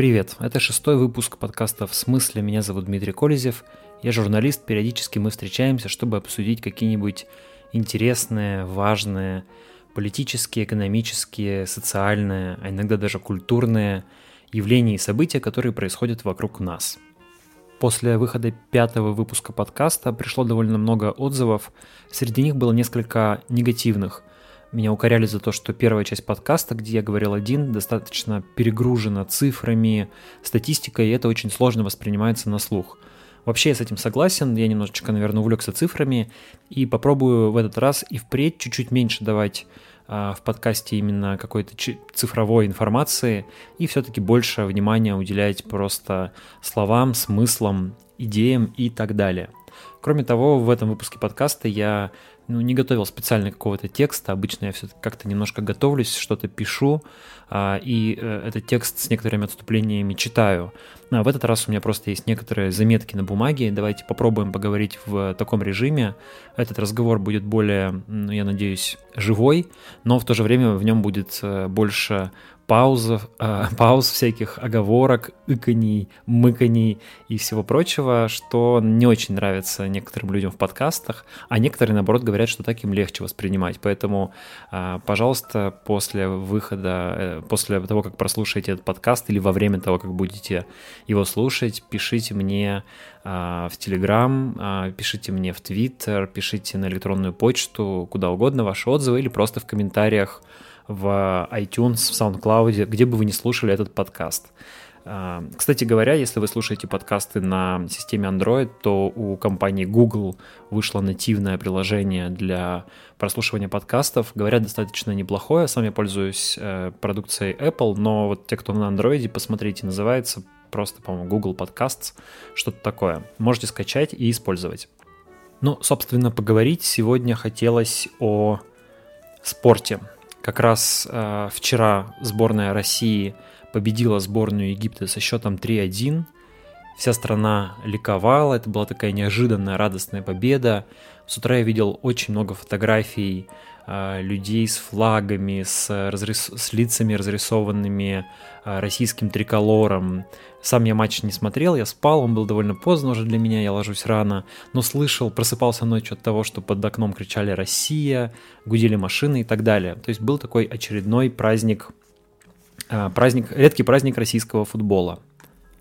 Привет, это шестой выпуск подкаста «В смысле?». Меня зовут Дмитрий Колезев. Я журналист, периодически мы встречаемся, чтобы обсудить какие-нибудь интересные, важные, политические, экономические, социальные, а иногда даже культурные явления и события, которые происходят вокруг нас. После выхода пятого выпуска подкаста пришло довольно много отзывов, среди них было несколько негативных – меня укоряли за то, что первая часть подкаста, где я говорил один, достаточно перегружена цифрами, статистикой, и это очень сложно воспринимается на слух. Вообще я с этим согласен, я немножечко, наверное, увлекся цифрами и попробую в этот раз и впредь чуть-чуть меньше давать а, в подкасте именно какой-то цифровой информации и все-таки больше внимания уделять просто словам, смыслам, идеям и так далее. Кроме того, в этом выпуске подкаста я ну, не готовил специально какого-то текста. Обычно я все как-то немножко готовлюсь, что-то пишу, а, и э, этот текст с некоторыми отступлениями читаю. А в этот раз у меня просто есть некоторые заметки на бумаге. Давайте попробуем поговорить в таком режиме. Этот разговор будет более, ну, я надеюсь, живой, но в то же время в нем будет э, больше паузов, э, пауз всяких оговорок, иконий, мыканий и всего прочего, что не очень нравится некоторым людям в подкастах, а некоторые, наоборот, говорят, что так им легче воспринимать. Поэтому, э, пожалуйста, после выхода, э, после того, как прослушаете этот подкаст или во время того, как будете его слушать, пишите мне э, в Телеграм, пишите мне в Твиттер, пишите на электронную почту, куда угодно ваши отзывы или просто в комментариях в iTunes, в SoundCloud, где бы вы не слушали этот подкаст. А, кстати говоря, если вы слушаете подкасты на системе Android, то у компании Google вышло нативное приложение для прослушивания подкастов. Говорят, достаточно неплохое. Сам я пользуюсь э, продукцией Apple, но вот те, кто на Android, посмотрите, называется просто, по-моему, Google Podcasts, что-то такое. Можете скачать и использовать. Ну, собственно, поговорить сегодня хотелось о спорте. Как раз э, вчера сборная России победила сборную Египта со счетом 3-1. Вся страна ликовала, это была такая неожиданная, радостная победа. С утра я видел очень много фотографий людей с флагами, с, разрис... с лицами разрисованными э, российским триколором, сам я матч не смотрел, я спал, он был довольно поздно уже для меня, я ложусь рано, но слышал, просыпался ночью от того, что под окном кричали «Россия», гудели машины и так далее. То есть был такой очередной праздник, а, праздник редкий праздник российского футбола.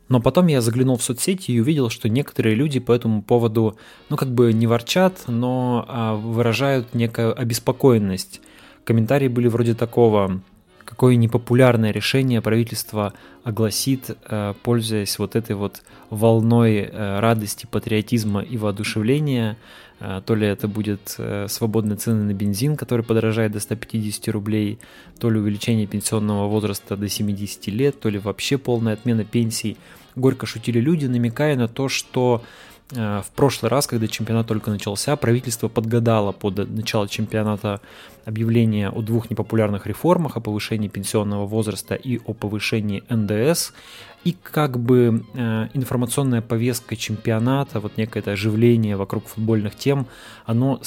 Но потом я заглянул в соцсети и увидел, что некоторые люди по этому поводу, ну как бы не ворчат, но а, выражают некую обеспокоенность. Комментарии были вроде такого, какое непопулярное решение правительство огласит, э, пользуясь вот этой вот волной э, радости, патриотизма и воодушевления. Э, то ли это будет свободные цены на бензин, который подорожает до 150 рублей, то ли увеличение пенсионного возраста до 70 лет, то ли вообще полная отмена пенсий. Горько шутили люди, намекая на то, что в прошлый раз, когда чемпионат только начался, правительство подгадало под начало чемпионата объявление о двух непопулярных реформах, о повышении пенсионного возраста и о повышении НДС. И как бы э, информационная повестка чемпионата, вот некое это оживление вокруг футбольных тем, оно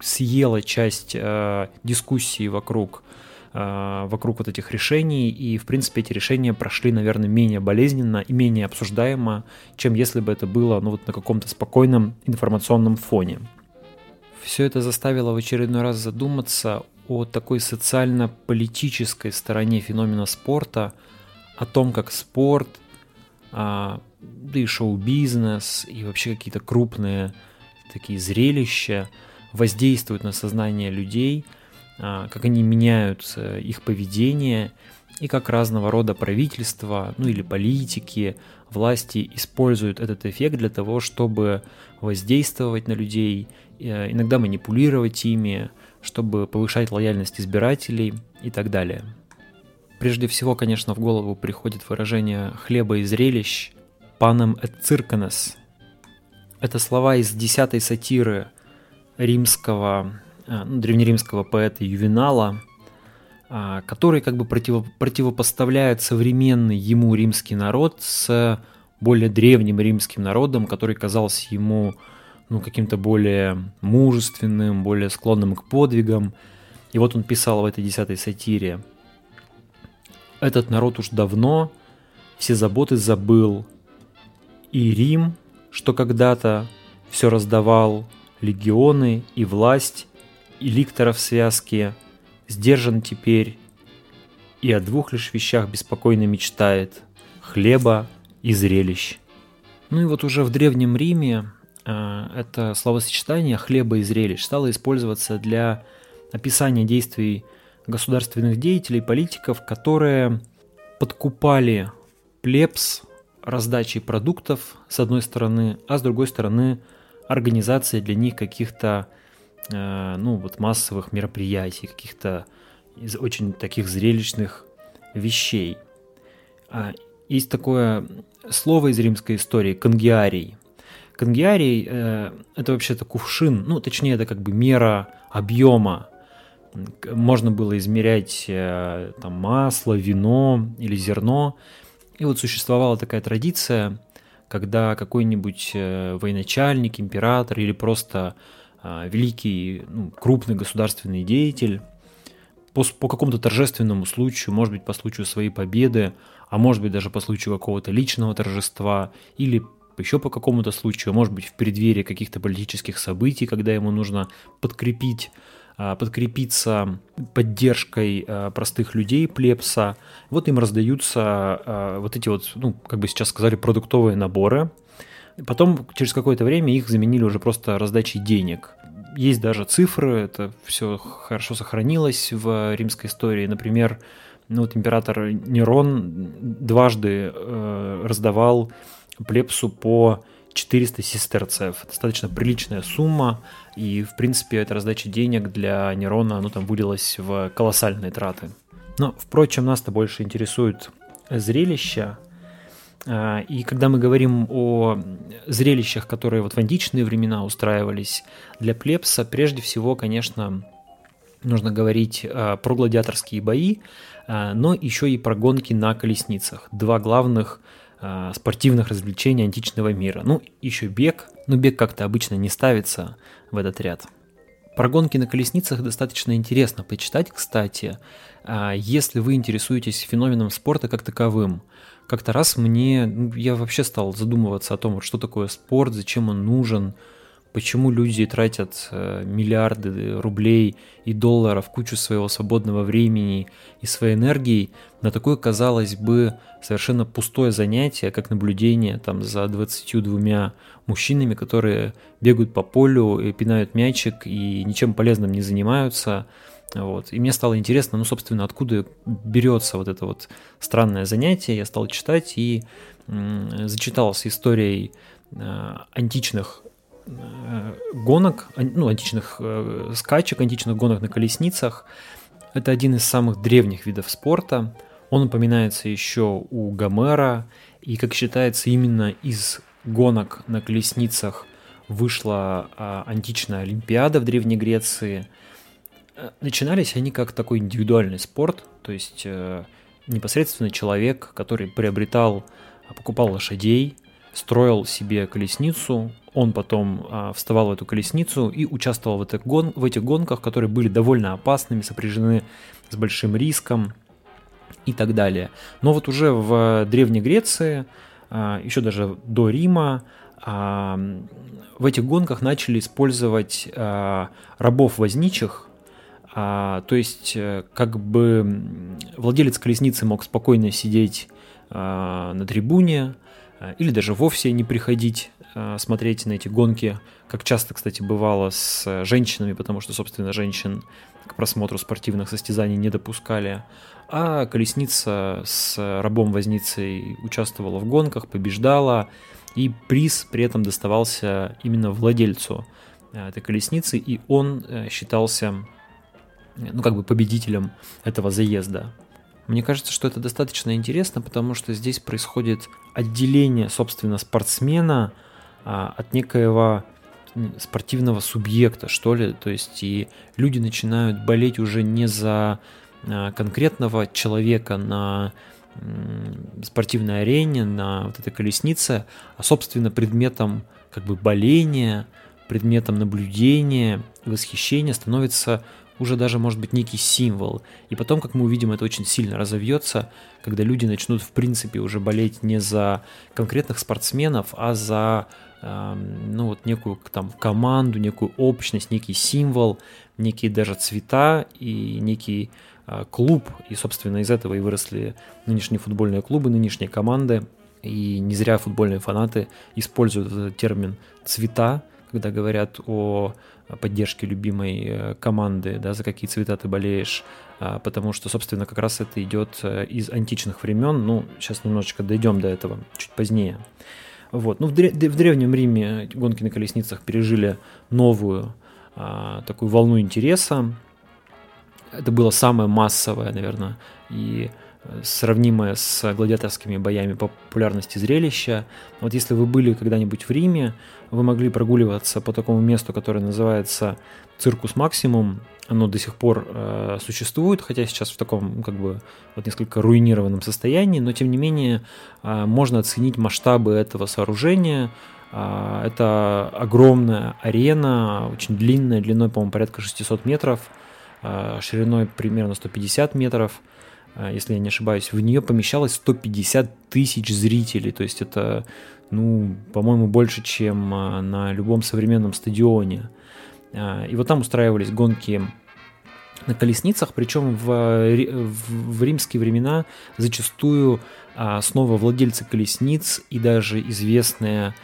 съело часть э, дискуссии вокруг э, вокруг вот этих решений, и, в принципе, эти решения прошли, наверное, менее болезненно и менее обсуждаемо, чем если бы это было ну, вот на каком-то спокойном информационном фоне. Все это заставило в очередной раз задуматься о такой социально-политической стороне феномена спорта, о том, как спорт, а, да и шоу-бизнес, и вообще какие-то крупные такие зрелища воздействуют на сознание людей, а, как они меняют их поведение, и как разного рода правительства, ну или политики, власти используют этот эффект для того, чтобы воздействовать на людей Э, иногда манипулировать ими, чтобы повышать лояльность избирателей и так далее. Прежде всего, конечно, в голову приходит выражение «хлеба и зрелищ» «панам et circanes». Это слова из десятой сатиры римского, древнеримского поэта Ювенала, э, который как бы против, противопоставляет современный ему римский народ с более древним римским народом, который казался ему ну, каким-то более мужественным, более склонным к подвигам. И вот он писал в этой десятой сатире. Этот народ уж давно все заботы забыл. И Рим, что когда-то все раздавал, легионы и власть, и ликтора в связке, сдержан теперь, и о двух лишь вещах беспокойно мечтает – хлеба и зрелищ. Ну и вот уже в Древнем Риме э, это словосочетание «хлеба и зрелищ» стало использоваться для описания действий государственных деятелей, политиков, которые подкупали плебс раздачей продуктов, с одной стороны, а с другой стороны, организацией для них каких-то ну, вот массовых мероприятий, каких-то из очень таких зрелищных вещей. А, есть такое слово из римской истории – конгиарий. Конгиарий э, – это вообще-то кувшин, ну, точнее, это как бы мера объема. Можно было измерять э, там масло, вино или зерно. И вот существовала такая традиция, когда какой-нибудь э, военачальник, император или просто э, великий, ну, крупный государственный деятель по, по какому-то торжественному случаю, может быть, по случаю своей победы, а может быть, даже по случаю какого-то личного торжества или еще по какому-то случаю, может быть, в преддверии каких-то политических событий, когда ему нужно подкрепить а, подкрепиться поддержкой а, простых людей, плебса. Вот им раздаются а, вот эти вот, ну, как бы сейчас сказали, продуктовые наборы. Потом, через какое-то время, их заменили уже просто раздачей денег. Есть даже цифры, это все хорошо сохранилось в римской истории. Например, ну вот император Нерон дважды э, раздавал плебсу по 400 сестерцев. Достаточно приличная сумма, и, в принципе, эта раздача денег для Нерона, ну, там, вылилась в колоссальные траты. Но, впрочем, нас-то больше интересует зрелище, и когда мы говорим о зрелищах, которые вот в античные времена устраивались для плебса, прежде всего, конечно, нужно говорить а, про гладиаторские бои, а, но еще и про гонки на колесницах. Два главных спортивных развлечений античного мира. Ну, еще бег, но бег как-то обычно не ставится в этот ряд. Про гонки на колесницах достаточно интересно почитать, кстати, если вы интересуетесь феноменом спорта как таковым – как-то раз мне, ну, я вообще стал задумываться о том, что такое спорт, зачем он нужен, почему люди тратят э, миллиарды рублей и долларов, кучу своего свободного времени и своей энергии на такое, казалось бы, совершенно пустое занятие, как наблюдение там за 22 мужчинами, которые бегают по полю, и пинают мячик и ничем полезным не занимаются – вот. И мне стало интересно, ну, собственно, откуда берется вот это вот странное занятие. Я стал читать и зачитался историей э, античных э, гонок, ну, античных э, скачек, античных гонок на колесницах. Это один из самых древних видов спорта. Он упоминается еще у Гомера, и, как считается, именно из гонок на колесницах вышла а, античная Олимпиада в Древней Греции – начинались они как такой индивидуальный спорт, то есть э, непосредственно человек, который приобретал, а, покупал лошадей, строил себе колесницу, он потом а, вставал в эту колесницу и участвовал в этих, гон, в этих гонках, которые были довольно опасными, сопряжены с большим риском и так далее. Но вот уже в Древней Греции, а, еще даже до Рима, в этих гонках начали использовать рабов-возничих, а, то есть, э, как бы владелец колесницы мог спокойно сидеть а, на трибуне а, или даже вовсе не приходить а, смотреть на эти гонки, как часто, кстати, бывало с женщинами, потому что, собственно, женщин к просмотру спортивных состязаний не допускали. А колесница с рабом-возницей участвовала в гонках, побеждала, и приз при этом доставался именно владельцу э, этой колесницы, и он э, считался ну, как бы победителем этого заезда. Мне кажется, что это достаточно интересно, потому что здесь происходит отделение, собственно, спортсмена а, от некоего спортивного субъекта, что ли. То есть и люди начинают болеть уже не за а, конкретного человека на спортивной арене, на вот этой колеснице, а собственно предметом как бы боления, предметом наблюдения восхищения становится уже даже может быть некий символ. И потом, как мы увидим, это очень сильно разовьется, когда люди начнут, в принципе, уже болеть не за конкретных спортсменов, а за эм, ну вот некую там команду, некую общность, некий символ, некие даже цвета и некий э, клуб. И, собственно, из этого и выросли нынешние футбольные клубы, нынешние команды. И не зря футбольные фанаты используют этот термин «цвета», когда говорят о поддержке любимой э, команды, да, за какие цвета ты болеешь, а, потому что, собственно, как раз это идет э, из античных времен, ну, сейчас немножечко дойдем до этого, чуть позднее. Вот. Ну, в, дре- в Древнем Риме гонки на колесницах пережили новую а, такую волну интереса. Это было самое массовое, наверное, и сравнимое с гладиаторскими боями по популярности зрелища. Вот если вы были когда-нибудь в Риме, вы могли прогуливаться по такому месту, которое называется Circus Maximus. Оно до сих пор э, существует, хотя сейчас в таком как бы вот несколько руинированном состоянии, но тем не менее э, можно оценить масштабы этого сооружения. Э, это огромная арена, очень длинная, длиной, по-моему, порядка 600 метров, э, шириной примерно 150 метров. А, если я не ошибаюсь, в нее помещалось 150 тысяч зрителей, то есть это, ну, по-моему, больше, чем а, на любом современном стадионе. А, и вот там устраивались гонки на колесницах, причем в, в, римские времена зачастую снова владельцы колесниц и даже известные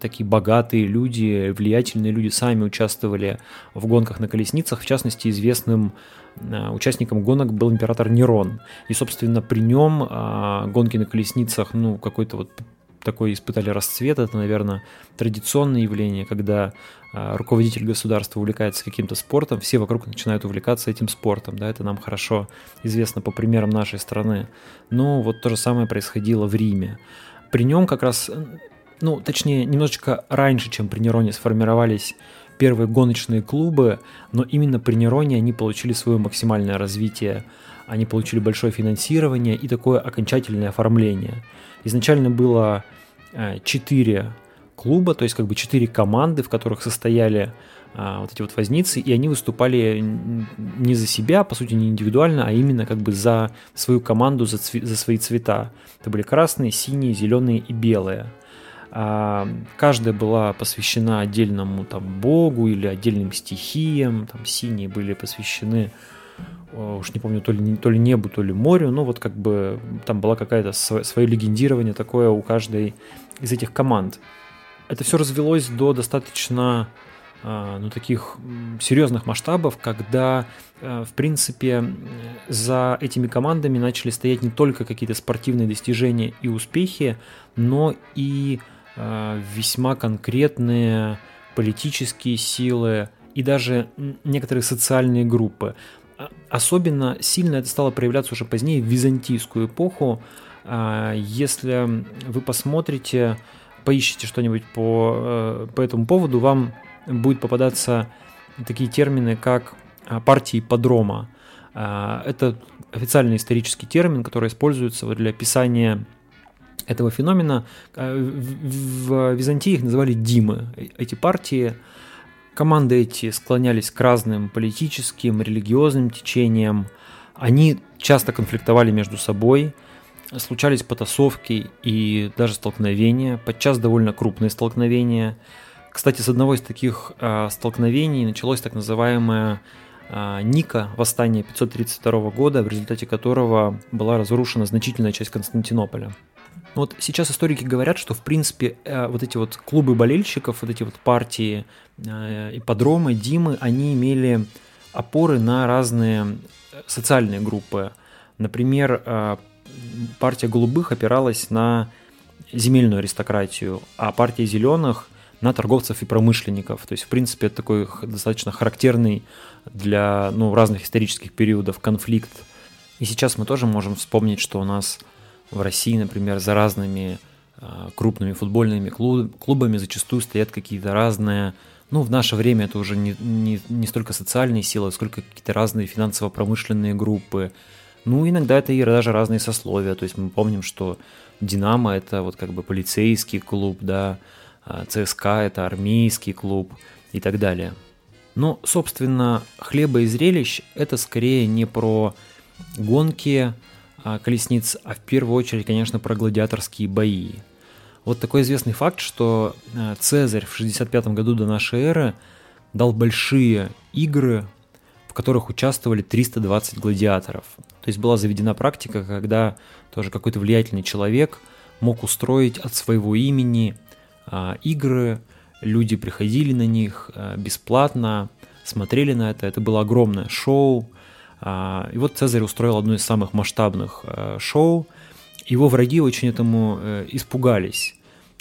такие богатые люди, влиятельные люди сами участвовали в гонках на колесницах, в частности известным Э, участником гонок был император Нерон. И, собственно, при нем а, гонки на колесницах, ну, какой-то вот такой испытали расцвет. Это, наверное, традиционное явление, когда а, руководитель государства увлекается каким-то спортом, все вокруг начинают увлекаться этим спортом. Да, это нам хорошо известно по примерам нашей страны. Но вот то же самое происходило в Риме. При нем как раз, ну, точнее, немножечко раньше, чем при Нероне сформировались первые гоночные клубы, но именно при Нероне они получили свое максимальное развитие. Они получили большое финансирование и такое окончательное оформление. Изначально было 4 э, клуба, то есть как бы 4 команды, в которых состояли а, вот эти вот возницы, и они выступали не за себя, по сути, не индивидуально, а именно как бы за свою команду, за, цве- за свои цвета. Это были красные, синие, зеленые и белые. А, каждая была посвящена отдельному там богу или отдельным стихиям, там синие были посвящены уж не помню, то ли, то ли небу, то ли морю, но вот как бы там была какая-то свое легендирование такое у каждой из этих команд. Это все развелось до достаточно а, ну, таких серьезных масштабов, когда, а, в принципе, за этими командами начали стоять не только какие-то спортивные достижения и успехи, но и весьма конкретные политические силы и даже некоторые социальные группы. А, особенно сильно это стало проявляться уже позднее, в византийскую эпоху. А, если вы посмотрите, поищите что-нибудь по, э, по этому поводу, вам будет попадаться такие термины, как а, партии подрома. Это официальный исторический термин, который используется для описания этого феномена. Э, в Византии их называли Димы. Эти партии, команды эти склонялись к разным политическим, религиозным течениям. Они часто конфликтовали между собой, случались потасовки и даже столкновения, подчас довольно крупные столкновения. Кстати, с одного из таких э, столкновений началось так называемое э, Ника, восстание 532 года, в результате которого была разрушена значительная часть Константинополя. Ну вот сейчас историки говорят, что в принципе э, вот эти вот клубы болельщиков, вот эти вот партии, э, ипподромы, Димы, они имели опоры на разные социальные группы. Например, э, партия голубых опиралась на земельную аристократию, а партия зеленых на торговцев и промышленников. То есть, в принципе, это такой достаточно характерный для ну, разных исторических периодов конфликт. И сейчас мы тоже можем вспомнить, что у нас в России, например, за разными а, крупными футбольными клубами зачастую стоят какие-то разные, ну, в наше время это уже не, не, не столько социальные силы, сколько какие-то разные финансово-промышленные группы. Ну, иногда это и даже разные сословия. То есть мы помним, что Динамо – это вот как бы полицейский клуб, да, а ЦСКА – это армейский клуб и так далее. Но, собственно, хлеба и зрелищ – это скорее не про гонки колесниц, а в первую очередь, конечно, про гладиаторские бои. Вот такой известный факт, что а, Цезарь в 65 году до нашей эры дал большие игры, в которых участвовали 320 гладиаторов. То есть была заведена практика, когда тоже какой-то влиятельный человек мог устроить от своего имени а, игры, люди приходили на них а, бесплатно, смотрели на это, это было огромное шоу. А, и вот Цезарь устроил одно из самых масштабных а, шоу. Его враги очень этому а, испугались.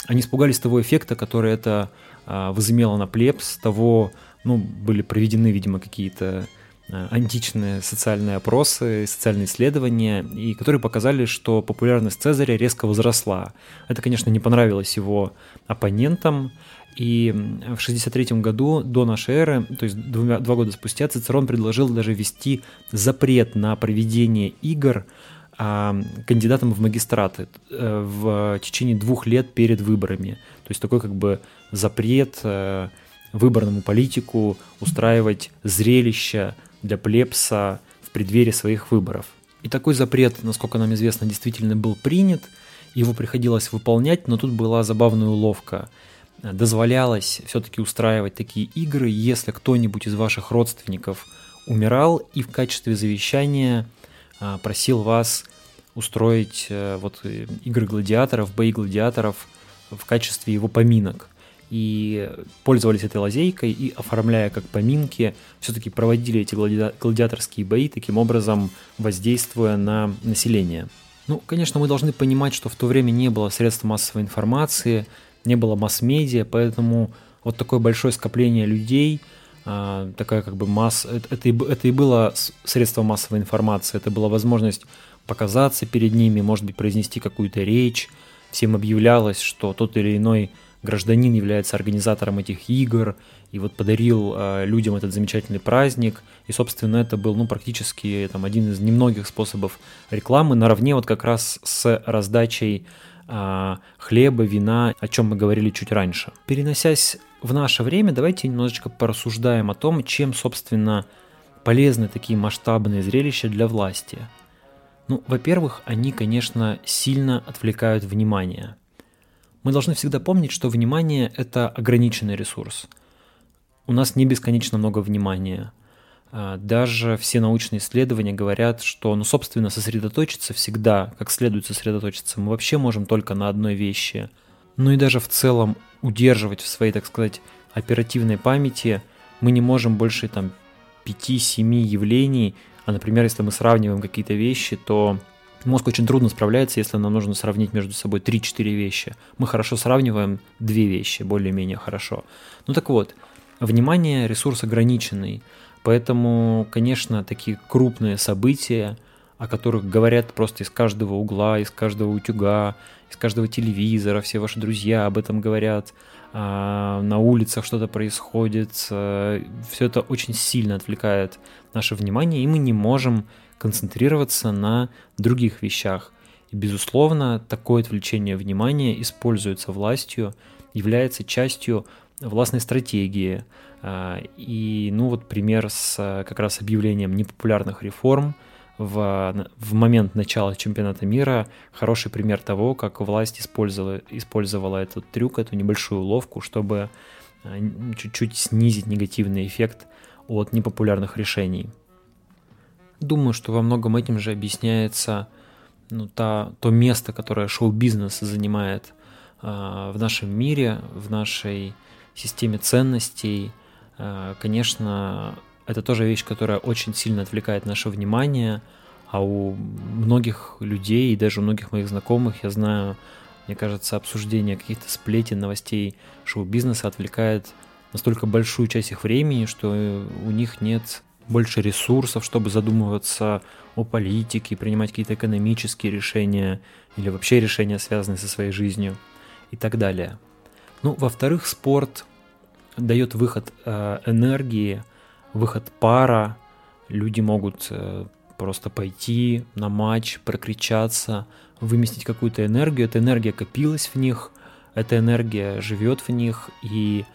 Они испугались того эффекта, который это а, возымело на плебс, того, ну, были проведены, видимо, какие-то Э, античные социальные опросы, социальные исследования, и которые показали, что популярность Цезаря резко возросла. Это, конечно, не понравилось его оппонентам, и в 63 году до нашей эры, то есть два, два года спустя, Цицерон предложил даже ввести запрет на проведение игр а, кандидатам в магистраты э, в течение двух лет перед выборами. То есть такой как бы запрет э, выборному политику устраивать зрелища для плебса в преддверии своих выборов. И такой запрет, насколько нам известно, действительно был принят, его приходилось выполнять, но тут была забавная уловка. Дозволялось все-таки устраивать такие игры, если кто-нибудь из ваших родственников умирал и в качестве завещания а, просил вас устроить э, вот э, игры гладиаторов, бои гладиаторов в качестве его поминок и пользовались этой лазейкой и, оформляя как поминки, все-таки проводили эти глади... гладиаторские бои, таким образом воздействуя на население. Ну, конечно, мы должны понимать, что в то время не было средств массовой информации, не было масс-медиа, поэтому вот такое большое скопление людей, а, такая как бы масса, это, это, это и было средство массовой информации, это была возможность показаться перед ними, может быть, произнести какую-то речь, всем объявлялось, что тот или иной гражданин является организатором этих игр и вот подарил э, людям этот замечательный праздник. И, собственно, это был ну, практически там, один из немногих способов рекламы, наравне вот как раз с раздачей э, хлеба, вина, о чем мы говорили чуть раньше. Переносясь в наше время, давайте немножечко порассуждаем о том, чем, собственно, полезны такие масштабные зрелища для власти. Ну, во-первых, они, конечно, сильно отвлекают внимание – мы должны всегда помнить, что внимание – это ограниченный ресурс. У нас не бесконечно много внимания. А, даже все научные исследования говорят, что, ну, собственно, сосредоточиться всегда, как следует сосредоточиться, мы вообще можем только на одной вещи. Ну и даже в целом удерживать в своей, так сказать, оперативной памяти мы не можем больше там 5-7 явлений, а, например, если мы сравниваем какие-то вещи, то Мозг очень трудно справляется, если нам нужно сравнить между собой 3-4 вещи. Мы хорошо сравниваем две вещи, более-менее хорошо. Ну так вот, внимание – ресурс ограниченный, поэтому, конечно, такие крупные события, о которых говорят просто из каждого угла, из каждого утюга, из каждого телевизора, все ваши друзья об этом говорят, а, на улицах что-то происходит, все это очень сильно отвлекает наше внимание, и мы не можем концентрироваться на других вещах. И, безусловно, такое отвлечение внимания используется властью, является частью властной стратегии. А, и, ну вот пример с как раз объявлением непопулярных реформ в, в момент начала чемпионата мира хороший пример того, как власть использовала, использовала этот трюк, эту небольшую уловку, чтобы а, чуть-чуть снизить негативный эффект от непопулярных решений. Думаю, что во многом этим же объясняется ну, та, то место, которое шоу-бизнес занимает э, в нашем мире, в нашей системе ценностей. Э, конечно, это тоже вещь, которая очень сильно отвлекает наше внимание, а у многих людей и даже у многих моих знакомых, я знаю, мне кажется, обсуждение каких-то сплетен, новостей шоу-бизнеса отвлекает настолько большую часть их времени, что у них нет больше ресурсов, чтобы задумываться о политике, принимать какие-то экономические решения или вообще решения, связанные со своей жизнью и так далее. Ну, во-вторых, спорт дает выход э, энергии, выход пара. Люди могут э, просто пойти на матч, прокричаться, выместить какую-то энергию. Эта энергия копилась в них, эта энергия живет в них, и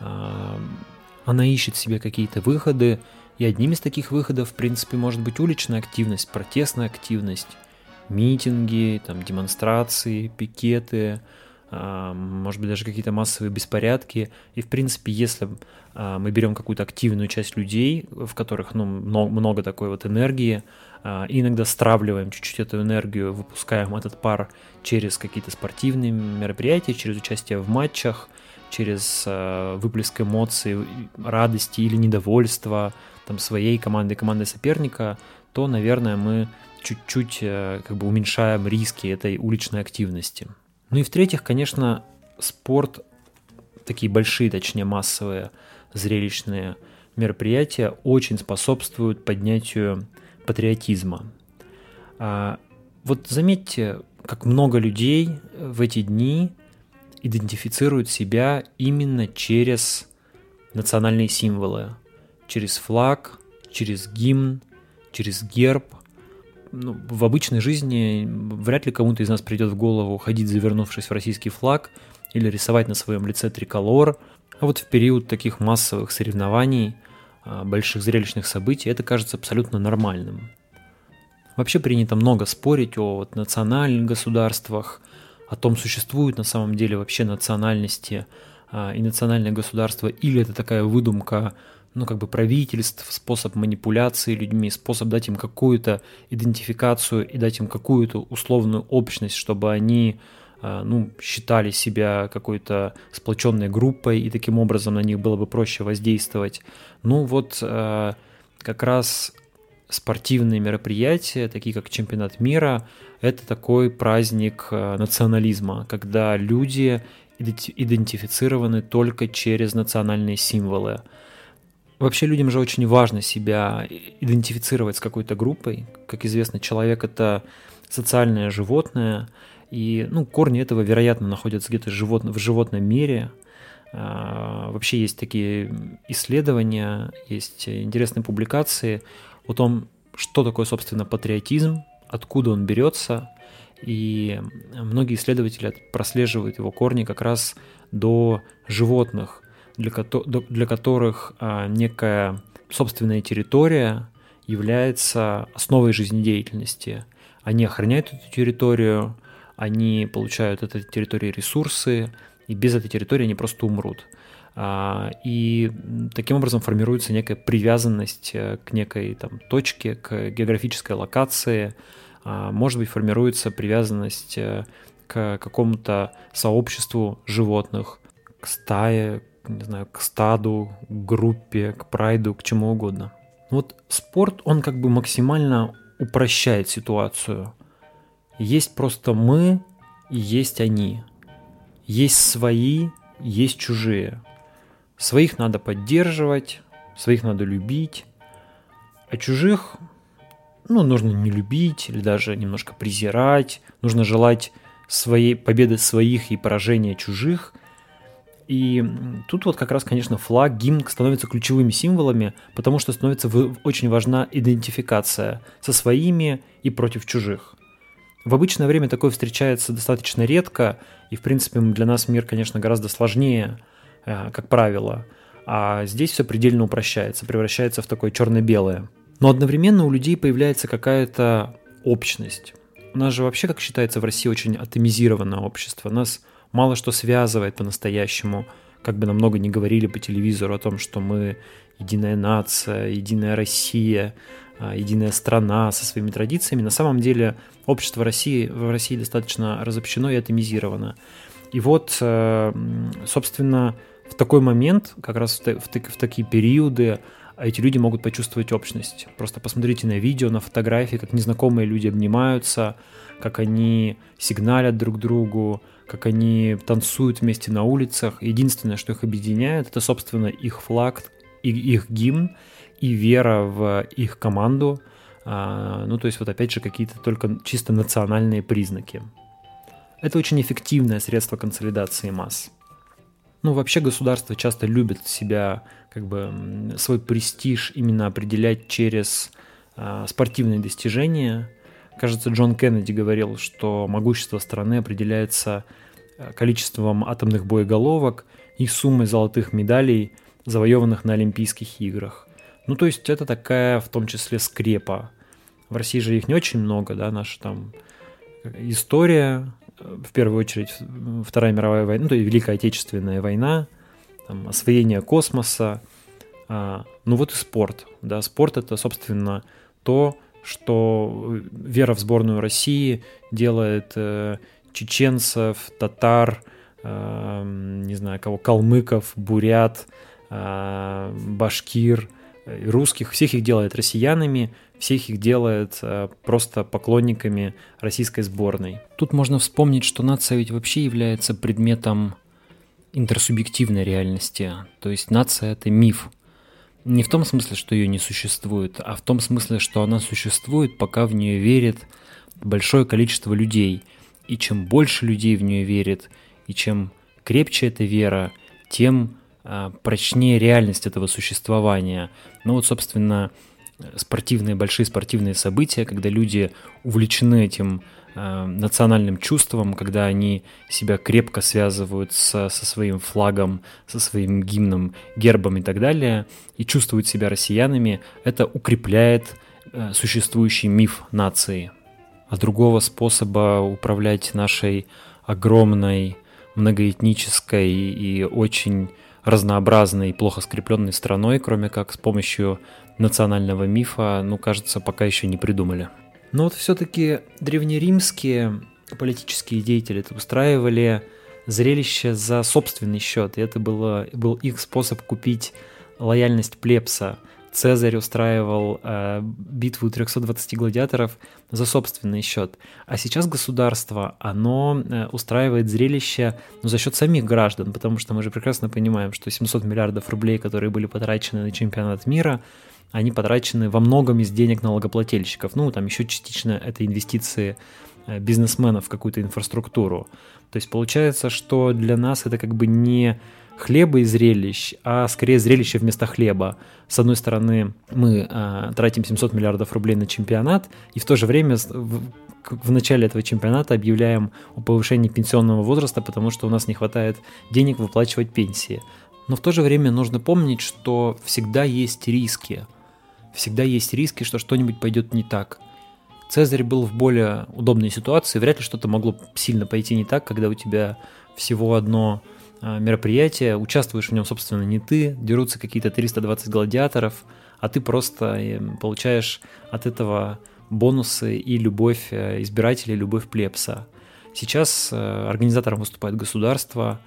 э, она ищет себе какие-то выходы, и одним из таких выходов, в принципе, может быть уличная активность, протестная активность, митинги, там, демонстрации, пикеты, а, может быть, даже какие-то массовые беспорядки. И, в принципе, если а, мы берем какую-то активную часть людей, в которых ну, много, такой вот энергии, а, и иногда стравливаем чуть-чуть эту энергию, выпускаем этот пар через какие-то спортивные мероприятия, через участие в матчах, через выплеск эмоций, радости или недовольства, там, своей команды, команды соперника, то, наверное, мы чуть-чуть э, как бы уменьшаем риски этой уличной активности. Ну и в-третьих, конечно, спорт, такие большие, точнее массовые, зрелищные мероприятия очень способствуют поднятию патриотизма. А, вот заметьте, как много людей в эти дни идентифицируют себя именно через национальные символы через флаг, через гимн, через герб. Ну, в обычной жизни вряд ли кому-то из нас придет в голову ходить, завернувшись в российский флаг, или рисовать на своем лице триколор. А вот в период таких массовых соревнований, а, больших зрелищных событий, это кажется абсолютно нормальным. Вообще принято много спорить о вот, национальных государствах, о том, существуют на самом деле вообще национальности а, и национальное государство, или это такая выдумка ну, как бы правительств, способ манипуляции людьми, способ дать им какую-то идентификацию и дать им какую-то условную общность, чтобы они а, ну, считали себя какой-то сплоченной группой, и таким образом на них было бы проще воздействовать. Ну вот а, как раз спортивные мероприятия, такие как чемпионат мира, это такой праздник а, национализма, когда люди идентифицированы только через национальные символы. Вообще людям же очень важно себя идентифицировать с какой-то группой. Как известно, человек это социальное животное, и ну, корни этого, вероятно, находятся где-то в животном мире. А, вообще есть такие исследования, есть интересные публикации о том, что такое, собственно, патриотизм, откуда он берется, и многие исследователи прослеживают его корни как раз до животных для, для которых а, некая собственная территория является основой жизнедеятельности. Они охраняют эту территорию, они получают от этой территории ресурсы, и без этой территории они просто умрут. А, и таким образом формируется некая привязанность э, к некой там, точке, к географической локации. А, может быть, формируется привязанность э, к какому-то сообществу животных, к стае, не знаю, к стаду, к группе, к прайду, к чему угодно. Вот спорт, он как бы максимально упрощает ситуацию. Есть просто мы и есть они. Есть свои, есть чужие. Своих надо поддерживать, своих надо любить, а чужих, ну, нужно не любить или даже немножко презирать, нужно желать своей победы своих и поражения чужих – и тут вот как раз, конечно, флаг, гимн становятся ключевыми символами, потому что становится очень важна идентификация со своими и против чужих. В обычное время такое встречается достаточно редко, и, в принципе, для нас мир, конечно, гораздо сложнее, как правило. А здесь все предельно упрощается, превращается в такое черно-белое. Но одновременно у людей появляется какая-то общность. У нас же вообще, как считается, в России очень атомизированное общество. Нас мало что связывает по-настоящему, как бы нам много не говорили по телевизору о том, что мы единая нация, единая Россия, а, единая страна со своими традициями. На самом деле общество России в России достаточно разобщено и атомизировано. И вот, э, собственно, в такой момент, как раз в, в, в такие периоды, эти люди могут почувствовать общность. Просто посмотрите на видео, на фотографии, как незнакомые люди обнимаются, как они сигналят друг другу, как они танцуют вместе на улицах. Единственное, что их объединяет, это, собственно, их флаг, и их гимн и вера в их команду. А, ну, то есть вот опять же какие-то только чисто национальные признаки. Это очень эффективное средство консолидации масс. Ну, вообще государство часто любит себя, как бы, свой престиж именно определять через а, спортивные достижения, Кажется, Джон Кеннеди говорил, что могущество страны определяется э, количеством атомных боеголовок и суммой золотых медалей, завоеванных на Олимпийских играх. Ну, то есть это такая, в том числе, скрепа. В России же их не очень много, да, наша там история, в первую очередь Вторая мировая война, ну, то есть Великая Отечественная война, там, освоение космоса, а, ну вот и спорт, да, спорт это, собственно, то, что вера в сборную России делает э, чеченцев, татар, э, не знаю кого, калмыков, бурят, э, башкир, русских, всех их делает россиянами, всех их делает э, просто поклонниками российской сборной. Тут можно вспомнить, что нация ведь вообще является предметом интерсубъективной реальности. То есть нация — это миф. Не в том смысле, что ее не существует, а в том смысле, что она существует, пока в нее верит большое количество людей. И чем больше людей в нее верит, и чем крепче эта вера, тем прочнее реальность этого существования. Ну вот, собственно, спортивные, большие спортивные события, когда люди увлечены этим э, национальным чувством, когда они себя крепко связывают со, со своим флагом, со своим гимном, гербом и так далее, и чувствуют себя россиянами, это укрепляет э, существующий миф нации. А другого способа управлять нашей огромной, многоэтнической и очень разнообразной, плохо скрепленной страной, кроме как с помощью национального мифа, ну, кажется, пока еще не придумали. Но вот все-таки древнеримские политические деятели устраивали зрелище за собственный счет, и это было, был их способ купить лояльность плебса. Цезарь устраивал э, битву 320 гладиаторов за собственный счет. А сейчас государство, оно э, устраивает зрелище ну, за счет самих граждан, потому что мы же прекрасно понимаем, что 700 миллиардов рублей, которые были потрачены на чемпионат мира, они потрачены во многом из денег налогоплательщиков. Ну, там еще частично это инвестиции э, бизнесменов в какую-то инфраструктуру. То есть получается, что для нас это как бы не хлеба и зрелищ, а скорее зрелище вместо хлеба. С одной стороны, мы э, тратим 700 миллиардов рублей на чемпионат, и в то же время в, в начале этого чемпионата объявляем о повышении пенсионного возраста, потому что у нас не хватает денег выплачивать пенсии. Но в то же время нужно помнить, что всегда есть риски. Всегда есть риски, что что-нибудь пойдет не так. Цезарь был в более удобной ситуации, вряд ли что-то могло сильно пойти не так, когда у тебя всего одно мероприятие, участвуешь в нем, собственно, не ты, дерутся какие-то 320 гладиаторов, а ты просто э, получаешь от этого бонусы и любовь э, избирателей, любовь плебса. Сейчас э, организатором выступает государство,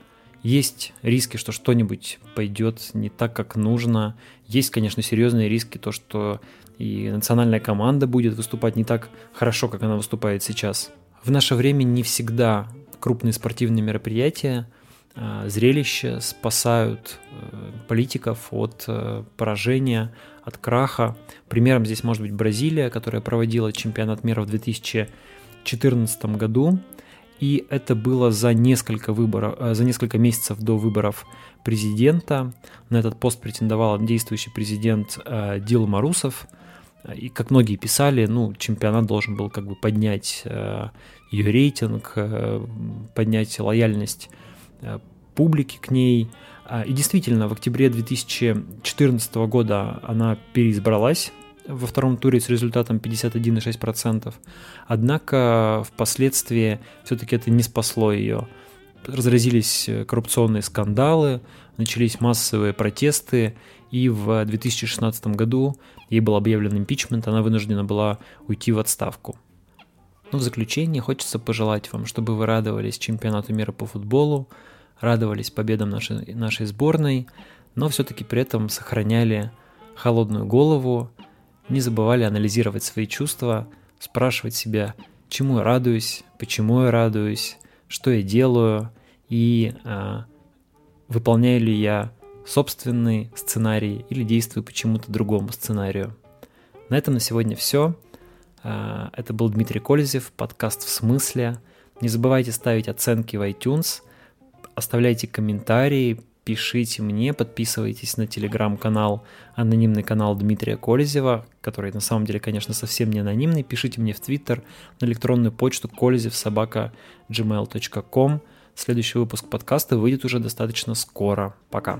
есть риски, что что-нибудь пойдет не так, как нужно. Есть, конечно, серьезные риски, то, что и национальная команда будет выступать не так хорошо, как она выступает сейчас. В наше время не всегда крупные спортивные мероприятия Э, зрелища спасают э, политиков от э, поражения, от краха. Примером здесь может быть Бразилия, которая проводила чемпионат мира в 2014 году. И это было за несколько, выборов, за несколько месяцев до выборов президента. На этот пост претендовал действующий президент Дил Марусов. И как многие писали, ну, чемпионат должен был как бы поднять ее рейтинг, поднять лояльность Э, публики к ней. А, и действительно, в октябре 2014 года она переизбралась во втором туре с результатом 51,6%. Однако впоследствии все-таки это не спасло ее. Разразились коррупционные скандалы, начались массовые протесты, и в 2016 году ей был объявлен импичмент, она вынуждена была уйти в отставку. Но в заключение хочется пожелать вам, чтобы вы радовались чемпионату мира по футболу, радовались победам нашей, нашей сборной, но все-таки при этом сохраняли холодную голову, не забывали анализировать свои чувства, спрашивать себя, чему я радуюсь, почему я радуюсь, что я делаю и а, выполняю ли я собственный сценарий или действую по чему-то другому сценарию. На этом на сегодня все. А, это был Дмитрий Кользев, подкаст «В смысле». Не забывайте ставить оценки в iTunes – оставляйте комментарии, пишите мне, подписывайтесь на телеграм-канал, анонимный канал Дмитрия Колезева, который на самом деле, конечно, совсем не анонимный. Пишите мне в Твиттер, на электронную почту колезев собака gmail.com. Следующий выпуск подкаста выйдет уже достаточно скоро. Пока.